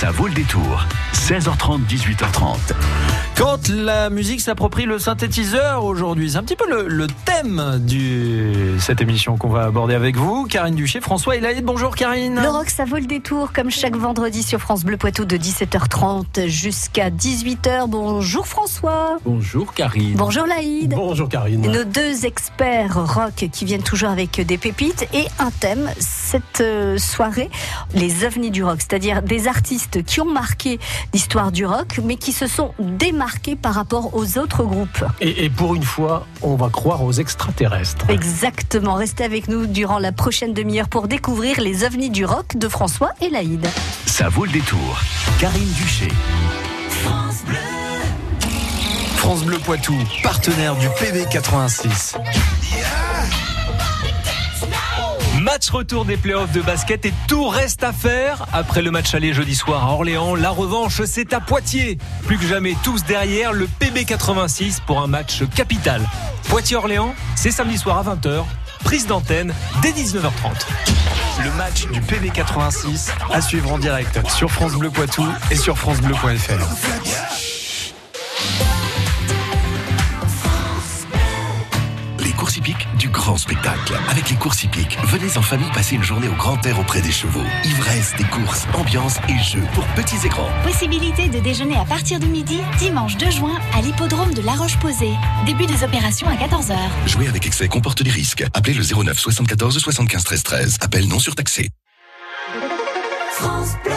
Ça vaut le détour. 16h30, 18h30. Quand la musique s'approprie le synthétiseur aujourd'hui, c'est un petit peu le, thème de cette émission qu'on va aborder avec vous. Karine Duché, François Elaïd. Bonjour Karine. Le rock, ça vaut le détour comme chaque vendredi sur France Bleu Poitou de 17h30 jusqu'à 18h. Bonjour François. Bonjour Karine. Bonjour Laïd. Bonjour Karine. Nos deux experts rock qui viennent toujours avec des pépites et un thème cette euh, soirée, les ovnis du rock, c'est-à-dire des artistes qui ont marqué l'histoire du rock mais qui se sont démarqués par rapport aux autres groupes. Et, pour une fois, on va croire aux extraterrestres. Exactement. Restez avec nous durant la prochaine demi-heure pour découvrir les ovnis du rock de François et Laïd. Ça vaut le détour. Karine Duché. France Bleu. France Bleu Poitou, partenaire du PB 86. Match retour des playoffs de basket et tout reste à faire. Après le match aller jeudi soir à Orléans, la revanche c'est à Poitiers. Plus que jamais tous derrière le PB86 pour un match capital. Poitiers-Orléans, c'est samedi soir à 20h. Prise d'antenne dès 19h30. Le match du PB86 à suivre en direct sur France Bleu Poitou et sur francebleu.fr. spectacle. Avec les courses hippiques, venez en famille passer une journée au grand air auprès des chevaux. Ivresse, des courses, ambiance et jeux pour petits et grands. Possibilité de déjeuner à partir de midi, dimanche 2 juin, à l'hippodrome de La Roche-Posay. Début des opérations à 14h. Jouer avec excès comporte des risques. Appelez le 09 74 75 13 13. Appel non surtaxé. France Bleu.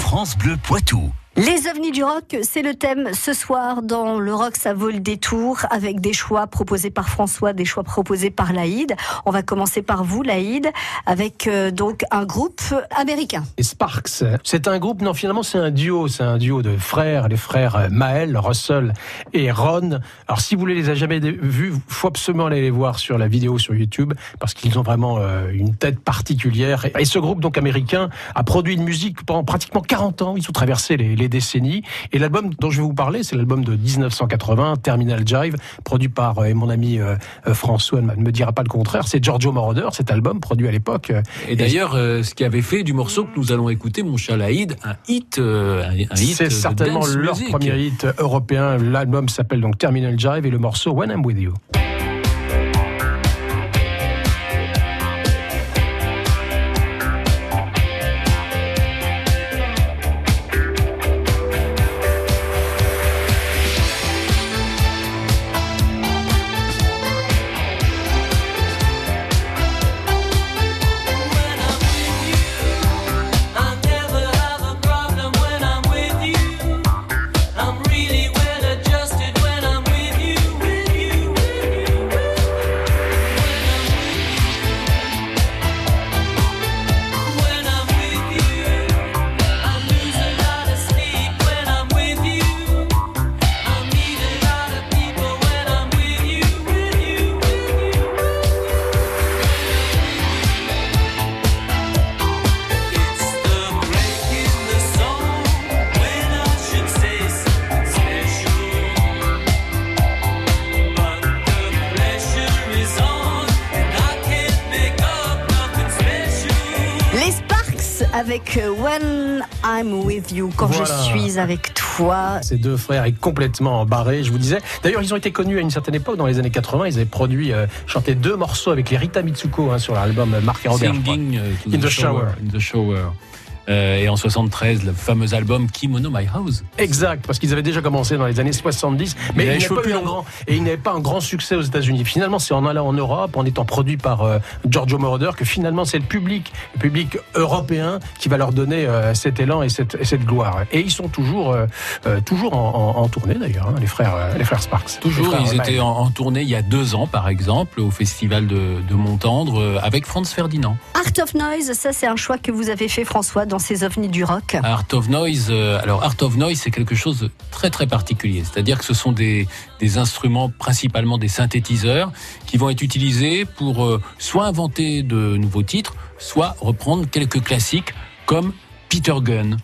France Bleu Poitou. Les ovnis du rock, c'est le thème ce soir dans le rock ça vaut le détour avec des choix proposés par François, des choix proposés par Laïd. On va commencer par vous Laïd avec euh, donc un groupe américain. Les Sparks, c'est un groupe non finalement c'est un duo, c'est un duo de frères, les frères Maël, Russell et Ron. Alors si vous les avez jamais vus, faut absolument aller les voir sur la vidéo sur YouTube parce qu'ils ont vraiment euh, une tête particulière et ce groupe donc américain a produit une musique pendant pratiquement 40 ans, ils ont traversé les décennies. Et l'album dont je vais vous parler, c'est l'album de 1980, Terminal Jive, produit par euh, mon ami euh, euh, François, ne me dira pas le contraire. C'est Giorgio Moroder, cet album produit à l'époque. Et d'ailleurs, ce qui avait fait du morceau que nous allons écouter, mon cher Laïd, un hit, un, hit. C'est certainement leur premier hit européen. L'album s'appelle donc Terminal Jive et le morceau When I'm With You. Avec When I'm With You, quand je suis avec toi. Ces deux frères est complètement barrés, je vous disais. D'ailleurs, ils ont été connus à une certaine époque, dans les années 80. Ils avaient produit, euh, chanté deux morceaux avec les Rita Mitsuko hein, sur l'album Mark et Robert. Singing euh, in the, shower. In the shower. Euh, et en 73, le fameux album Kimono My House. Exact, parce qu'ils avaient déjà commencé dans les années 70, mais il, pas eu un grand, et il n'avait pas un grand succès aux États-Unis. Finalement, c'est en allant en Europe, en étant produit par euh, Giorgio Moroder, que finalement c'est le public, le public européen, qui va leur donner euh, cet élan et cette, cette, gloire. Et ils sont toujours, toujours en, tournée d'ailleurs, hein, les frères, les frères Sparks. Toujours, ils étaient en, tournée il y a deux ans, par exemple, au festival de, de Montendre, avec Franz Ferdinand. Art of Noise, ça c'est un choix que vous avez fait, François dans ces ovnis du rock Art of Noise, euh, alors Art of Noise, c'est quelque chose de très très particulier. C'est-à-dire que ce sont des, des instruments, principalement des synthétiseurs, qui vont être utilisés pour euh, soit inventer de nouveaux titres, soit reprendre quelques classiques comme Peter Gunn.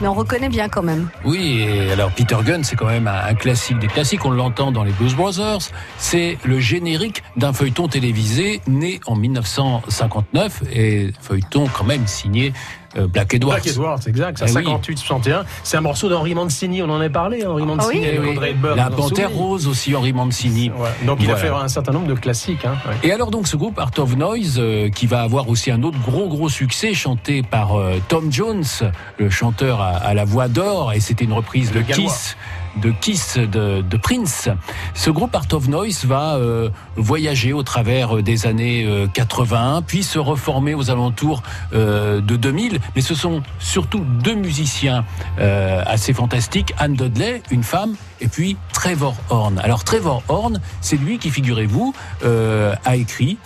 Mais on reconnaît bien quand même. Oui, et alors Peter Gunn, c'est quand même un, un classique des classiques. On l'entend dans les Blues Brothers. C'est le générique d'un feuilleton télévisé né en 1959 et feuilleton quand même signé euh, Black Edwards. Black Edwards, exact, c'est Eh oui. 58-61. C'est un morceau d'Henri Mancini, on en a parlé, Henri Mancini oui. et Eh oui. Audrey Hepburn. La Panthère Rose aussi, Henri Mancini. Ouais. Donc il a Voilà. fait un certain nombre de classiques. Hein. ouais. Et alors donc ce groupe Art of Noise euh, qui va avoir aussi un autre gros gros succès chanté par euh, Tom Jones, le chanteur à, à la voix d'or et c'était une reprise de. Kiss de Kiss de, de Prince. Ce groupe Art of Noise va euh, voyager au travers euh, des années euh, 80 puis se reformer aux alentours euh, de 2000 mais ce sont surtout deux musiciens euh, assez fantastiques Anne Dudley, une femme et puis Trevor Horn. Alors Trevor Horn, c'est lui qui figurez-vous euh, a écrit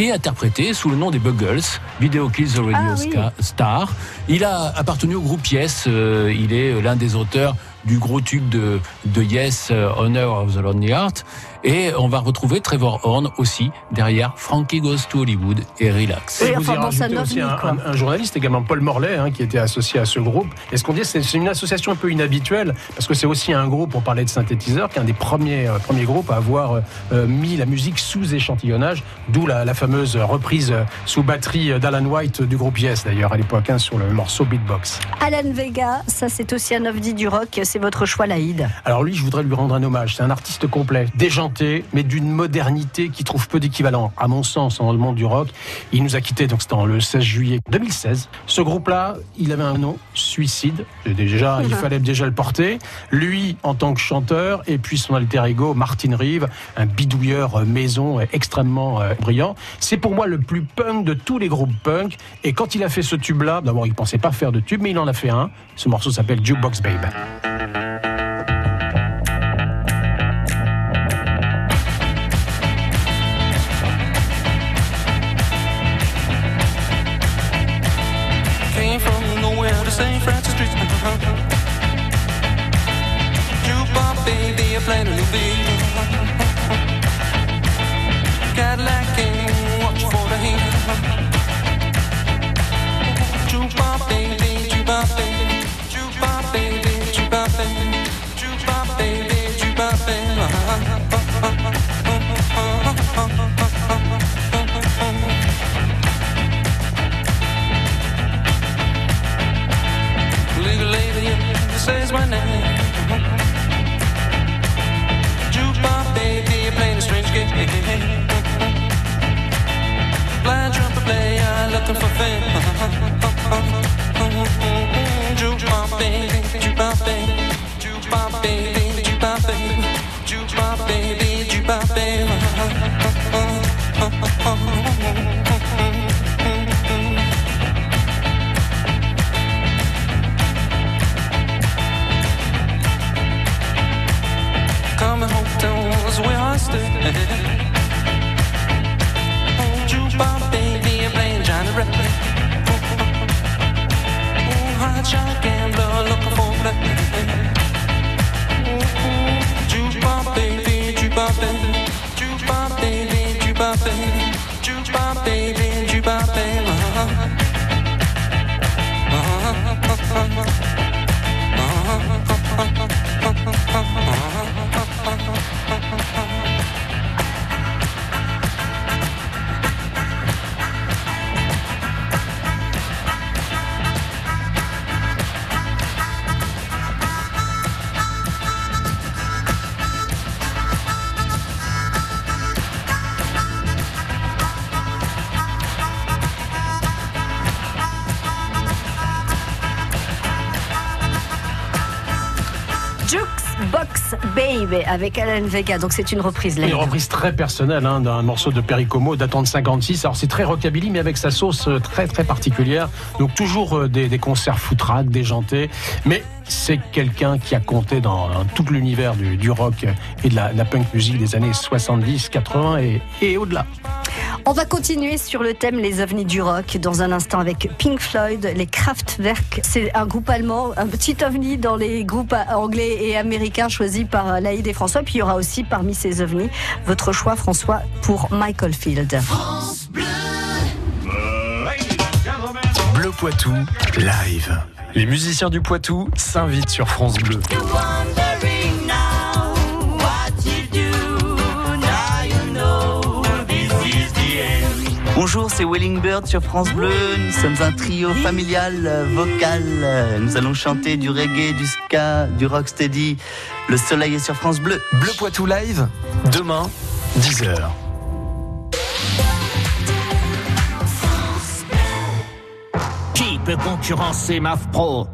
et interprété sous le nom des Buggles, Video Kills the Radio Ah oui. Star. Il a appartenu au groupe Yes, euh, il est l'un des auteurs du gros tube de, de Yes, euh, Honor of the Lonely Heart. Et on va retrouver Trevor Horn aussi derrière Frankie Goes to Hollywood et Relax. Oui, Et vous enfin y rajoutez aussi un, quoi. un- un journaliste également, Paul Morlaix, hein, qui était associé à ce groupe. Et ce qu'on dit, c'est une association un peu inhabituelle, parce que c'est aussi un groupe, on parlait de synthétiseur, qui est un des premiers, euh, premiers groupes à avoir euh, euh, mis la musique sous échantillonnage, d'où la, la fameuse reprise sous batterie d'Alan White du groupe Yes, d'ailleurs, à l'époque, hein, sur le morceau Beatbox. Alan Vega, ça c'est aussi un ovni du rock, c'est votre choix Laïd. Alors lui, je voudrais lui rendre un hommage. C'est un artiste complet, déjanté, mais d'une modernité qui trouve peu d'équivalent, à mon sens, dans le monde du rock. Il nous a quittés, donc c'était le 16 juillet 2016. Ce groupe-là, il avait un nom, Suicide. Et Déjà, il fallait déjà le porter. Lui, en tant que chanteur, et puis son alter ego, Martin Reeve, un bidouilleur euh, maison euh, extrêmement euh, brillant. C'est pour moi le plus punk de tous les groupes punk. Et quand il a fait ce tube-là, d'abord, il pensait pas faire de tube, mais il en a fait un. Ce morceau s'appelle Jukebox Babe. St. Francis Street. Jukebox baby, I played a new beat. Cadillac came, says my name. Jukebox baby, you're playing a strange game. Blind trumpet player looking for fame. Jukebox baby, Jukebox baby, I'm playing Johnny hot shot gambler Avec Alan Vega, donc c'est une reprise. Une reprise très personnelle hein, d'un morceau de Perry Como datant de 56. Alors c'est très rockabilly, mais avec sa sauce euh, très très particulière. Donc toujours euh, des, des concerts foutraques, déjantés. Mais c'est quelqu'un qui a compté dans, tout l'univers du, rock et de la, punk music des années 70, 80 et, et au-delà. On va continuer sur le thème les ovnis du rock dans un instant avec Pink Floyd, les Kraftwerk. C'est un groupe allemand, un petit ovni dans les groupes anglais et américains choisis par Laïd et François. Puis il y aura aussi parmi ces ovnis votre choix, François, pour Michael Field. Bleu Poitou, live. Les musiciens du Poitou s'invitent sur France Bleu. Bonjour, c'est Welling Bird sur France Bleu. Nous sommes un trio familial vocal. Nous allons chanter du reggae, du ska, du rocksteady. Le soleil est sur France Bleu. Bleu Poitou live, demain, 10h. Qui peut concurrencer MAF Pro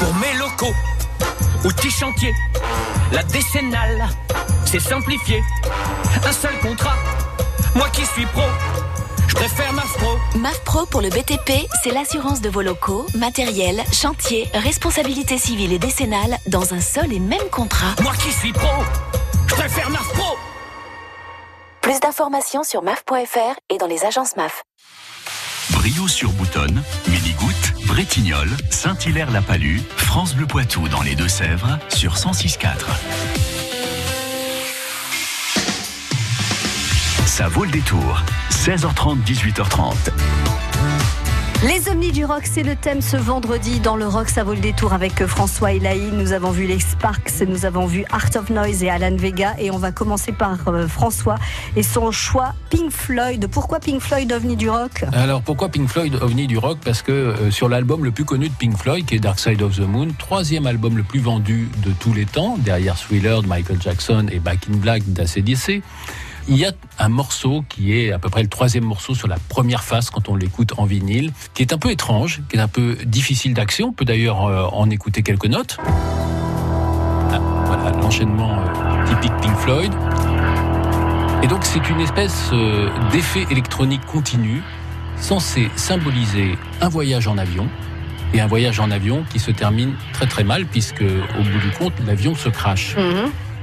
Pour mes locaux, outils chantier, la décennale, c'est simplifié. Un seul contrat, moi qui suis pro, je préfère MAF Pro. MAF Pro pour le BTP, c'est l'assurance de vos locaux, matériel, chantier, responsabilité civile et décennale dans un seul et même contrat. Moi qui suis pro, je préfère MAF Pro. Plus d'informations sur maf.fr et dans les agences MAF. Brio sur Boutonne, Midi-Goutte, Bretignolles, Saint-Hilaire-la-Palue, France Bleu Poitou dans les Deux-Sèvres sur 106.4. Ça vaut le détour. 16h30, 18h30. Les Omnis du Rock, c'est le thème ce vendredi dans le Rock, ça vaut le détour avec François Elaï. Nous avons vu les Sparks, nous avons vu Art of Noise et Alan Vega. Et on va commencer par euh, François et son choix Pink Floyd. Pourquoi Pink Floyd, OVNI du Rock? Alors pourquoi Pink Floyd ovni du rock? Parce que euh, sur l'album le plus connu de Pink Floyd, qui est Dark Side of the Moon, troisième album le plus vendu de tous les temps, derrière Thriller de Michael Jackson et Back in Black d'ACDC, il y a un morceau qui est à peu près le troisième morceau sur la première face quand on l'écoute en vinyle, qui est un peu étrange, qui est un peu difficile d'accès. On peut d'ailleurs euh, en écouter quelques notes. Ah, voilà l'enchaînement euh, typique Pink Floyd. Et donc c'est une espèce euh, d'effet électronique continu censé symboliser un voyage en avion et un voyage en avion qui se termine très très mal puisque au bout du compte l'avion se crache.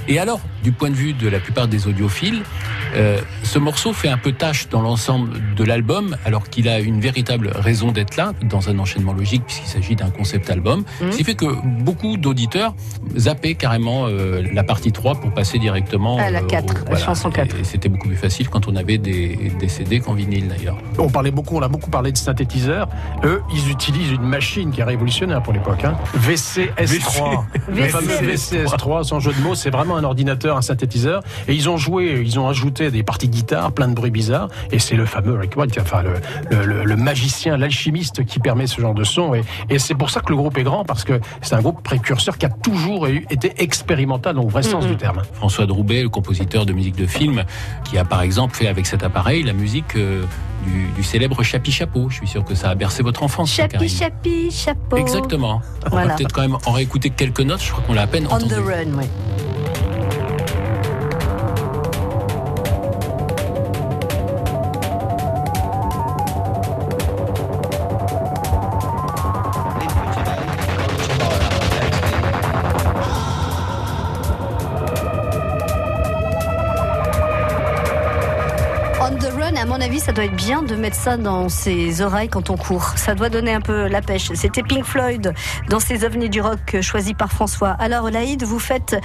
Et alors, du point de vue de la plupart des audiophiles, euh, ce morceau fait un peu tâche dans l'ensemble de l'album, alors qu'il a une véritable raison d'être là, dans un enchaînement logique, puisqu'il s'agit d'un concept album. Mhm. Ce qui fait que beaucoup d'auditeurs zappaient carrément euh, la partie 3 pour passer directement À la euh, quatre, au- la chanson 4. Et c'était beaucoup plus facile quand on avait des, des CD qu'en vinyle d'ailleurs. On parlait beaucoup, on a beaucoup parlé de synthétiseurs. Eux, ils utilisent une machine qui est révolutionnaire pour l'époque. Hein. VCS3. Le fameux VCS3, sans jeu de mots, c'est vraiment un ordinateur, un synthétiseur. Et ils ont joué, ils ont ajouté des parties de guitare, plein de bruits bizarres. Et c'est le fameux Rick White, enfin le, le- le- le magicien, l'alchimiste qui permet ce genre de son. Et, et c'est pour ça que le groupe est grand, parce que c'est un groupe précurseur qui a toujours été expérimental, dans le vrai sens du terme. François Droubet, le compositeur de musique de film, qui a par exemple fait avec cet appareil la musique euh, du, du célèbre Chapi Chapeau. Je suis sûr que ça a bercé votre enfance. Chapi, Karine. chapi, chapeau. Exactement. On Voilà. va peut-être quand même en réécouter quelques notes. Je crois qu'on l'a à peine On entendu. the run, oui. On the à mon avis, ça doit être bien de mettre ça dans ses oreilles quand on court. Ça doit donner un peu la pêche. C'était Pink Floyd dans ses ovnis du rock choisis par François. Alors, Laïd, vous faites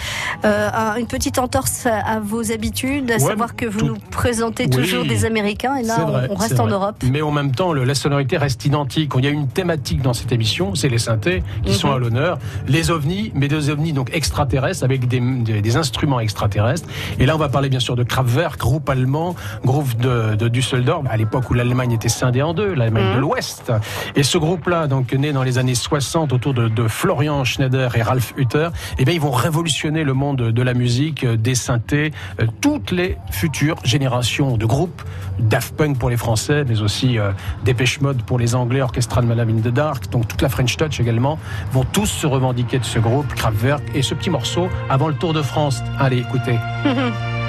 euh, un- une petite entorse à, vos habitudes, à Ouais, savoir que vous tout- nous présentez Oui. toujours des Américains et là, on- vrai, on, reste en vrai. Europe. Mais en même temps, le- la sonorité reste identique. Il y a une thématique dans cette émission, c'est les synthés qui Mhm. sont à l'honneur. Les ovnis, mais des ovnis donc extraterrestres avec des, des- des instruments extraterrestres. Et là, on va parler bien sûr de Kraftwerk, groupe allemand, groupe de, de Düsseldorf, à l'époque où l'Allemagne était scindée en deux, l'Allemagne de l'Ouest. Et ce groupe-là, donc né dans les années 60 autour de, de Florian Schneider et Ralph Hutter, eh bien, ils vont révolutionner le monde de la musique, euh, des synthés, euh, toutes les futures générations de groupes, Daft Punk pour les Français, mais aussi euh, Dépêche Mode pour les Anglais, Orchestral Madame in the Dark, donc toute la French Touch également, vont tous se revendiquer de ce groupe, Kraftwerk, et ce petit morceau avant le Tour de France. Allez, écoutez.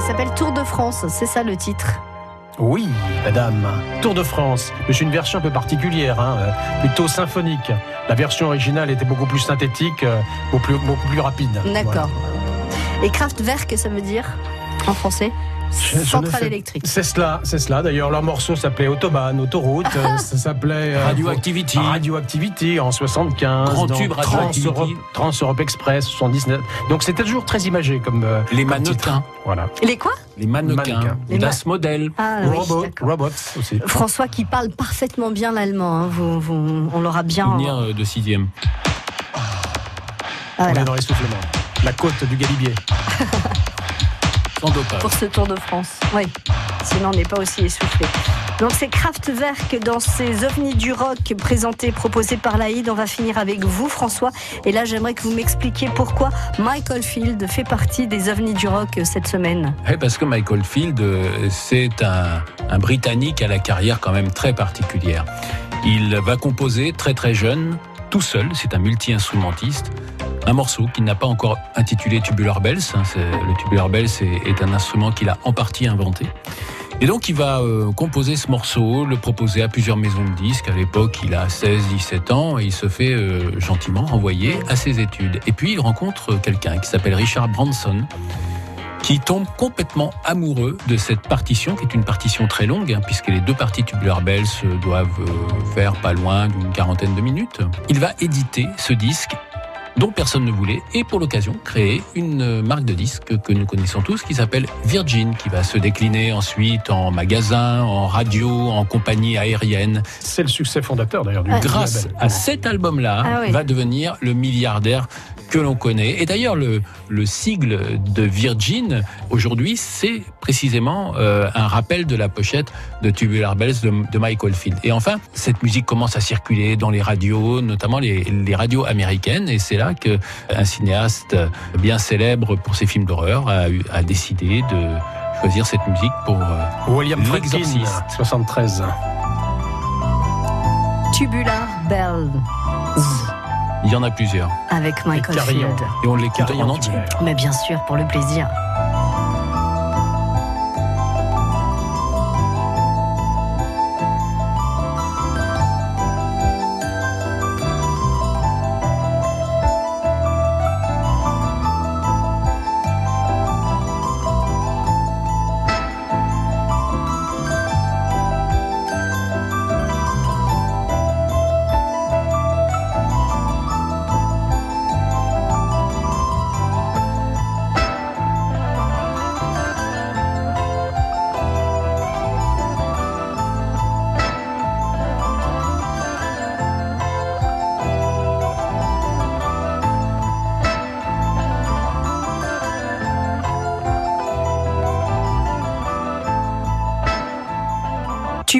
Ça s'appelle Tour de France, c'est ça le titre. Oui, madame. Tour de France. Mais c'est une version un peu particulière, hein, euh, plutôt symphonique. La version originale était beaucoup plus synthétique, euh, beaucoup, plus, beaucoup plus rapide. D'accord. Et Kraftwerk, ça veut dire En français Centrale électrique. C'est cela, c'est cela. D'ailleurs, leur morceau s'appelait Autobahn, Autoroute. ça s'appelait euh, Radioactivity. Radioactivity en 75. Grand tube Trans Radioactivity. Europe, Trans Europe Express 79. Donc c'était toujours très imagé comme. euh, Les comme titre. mannequins. Voilà. Les quoi? Les mannequins. Les ma- Das Model. Ah Robot, robots aussi. François qui parle parfaitement bien l'allemand. hein. Vous, vous- on l'aura bien. Souvenir euh, de sixième. Ah, On voilà. est dans l'essoufflement. La côte du Galibier. Pour ce Tour de France. Oui, sinon on n'est pas aussi essoufflé. Donc c'est Kraftwerk dans ces ovnis du rock présentés, proposés par l'Aïd. On va finir avec vous François. Et là j'aimerais que vous m'expliquiez pourquoi Michael Field fait partie des ovnis du rock cette semaine. Ouais, parce que Michael Field, euh, c'est un, un Britannique à la carrière quand même très particulière. Il va composer très très jeune, tout seul, c'est un multi-instrumentiste, un morceau qu'il n'a pas encore intitulé Tubular Bells. hein, le Tubular Bells est, un instrument qu'il a en partie inventé. Et donc il va euh, composer ce morceau, le proposer à plusieurs maisons de disques. À l'époque, il a 16-17 ans et il se fait euh, gentiment renvoyer à ses études. Et puis il rencontre quelqu'un qui s'appelle Richard Branson, qui tombe complètement amoureux de cette partition, qui est une partition très longue, hein, puisque les deux parties Tubular Bells euh, doivent euh, faire pas loin d'une quarantaine de minutes. Il va éditer ce disque dont personne ne voulait, et pour l'occasion créer une marque de disques que nous connaissons tous, qui s'appelle Virgin, qui va se décliner ensuite en magasin, en radio, en compagnie aérienne. C'est le succès fondateur d'ailleurs du Ah. Grâce à cet album-là, Ah oui. va devenir le milliardaire que l'on connaît. Et d'ailleurs, le, le sigle de Virgin, aujourd'hui, c'est précisément euh, un rappel de la pochette de Tubular Bells de, de Michael Field. Et enfin, cette musique commence à circuler dans les radios, notamment les, les radios américaines. Et c'est là que un cinéaste bien célèbre pour ses films d'horreur a, décidé de choisir cette musique pour... euh, William Friedkin, L'Exorciste. 73. Tubular Bells il y en a plusieurs. avec Michael. Field. Et on l'écoute Carillon en entier. Mais bien sûr, pour le plaisir.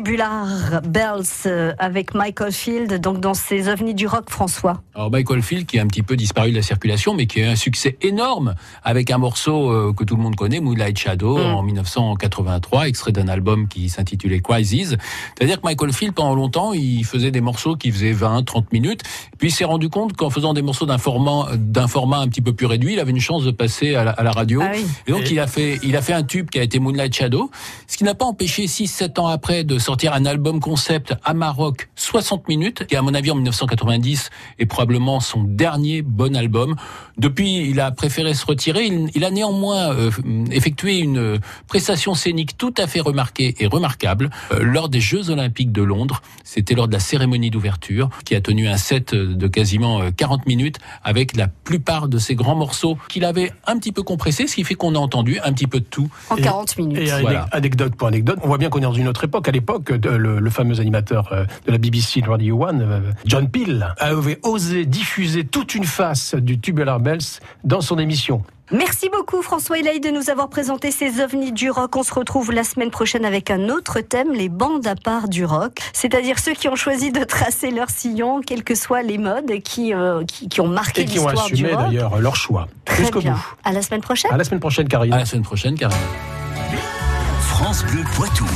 Tubular Bells euh, avec Michael Field, donc dans ces ovnis du rock, François. Alors Michael Field qui a un petit peu disparu de la circulation, mais qui a eu un succès énorme avec un morceau euh, que tout le monde connaît, Moonlight Shadow, Mm. en 1983, extrait d'un album qui s'intitulait Crisis. C'est-à-dire que Michael Field, pendant longtemps, il faisait des morceaux qui faisaient 20, 30 minutes, puis il s'est rendu compte qu'en faisant des morceaux d'un format, d'un format un petit peu plus réduit, il avait une chance de passer à la, à la radio. Ah oui. Et donc Et- il a fait, il a fait un tube qui a été Moonlight Shadow, ce qui n'a pas empêché 6-7 ans après de sortir un album concept à Maroc 60 minutes, qui à mon avis en 1990 est probablement son dernier bon album. Depuis, il a préféré se retirer. Il, il a néanmoins euh, effectué une euh, prestation scénique tout à fait remarquée et remarquable euh, lors des Jeux Olympiques de Londres. C'était lors de la cérémonie d'ouverture, qui a tenu un set euh, de quasiment euh, 40 minutes avec la plupart de ses grands morceaux qu'il avait un petit peu compressés, ce qui fait qu'on a entendu un petit peu de tout. En Et- 40 minutes. Et Voilà. anecdote pour anecdote, on voit bien qu'on est dans une autre époque. À l'époque, de- le, le fameux animateur euh, de la BBC Radio One, euh, John Peel, avait osé diffuser toute une face du Tubular Bells dans son émission. Merci beaucoup François Elaï de nous avoir présenté ces ovnis du rock. On se retrouve la semaine prochaine avec un autre thème, les bandes à part du rock, c'est-à-dire ceux qui ont choisi de tracer leur sillon, quelles que soient les modes qui, euh, qui, qui ont marqué Et qui ont l'histoire du assumé rock. d'ailleurs leur choix. Très bien. bout. À la semaine prochaine. À la semaine prochaine, Karine. À la semaine prochaine, Karine. France Bleu Poitou.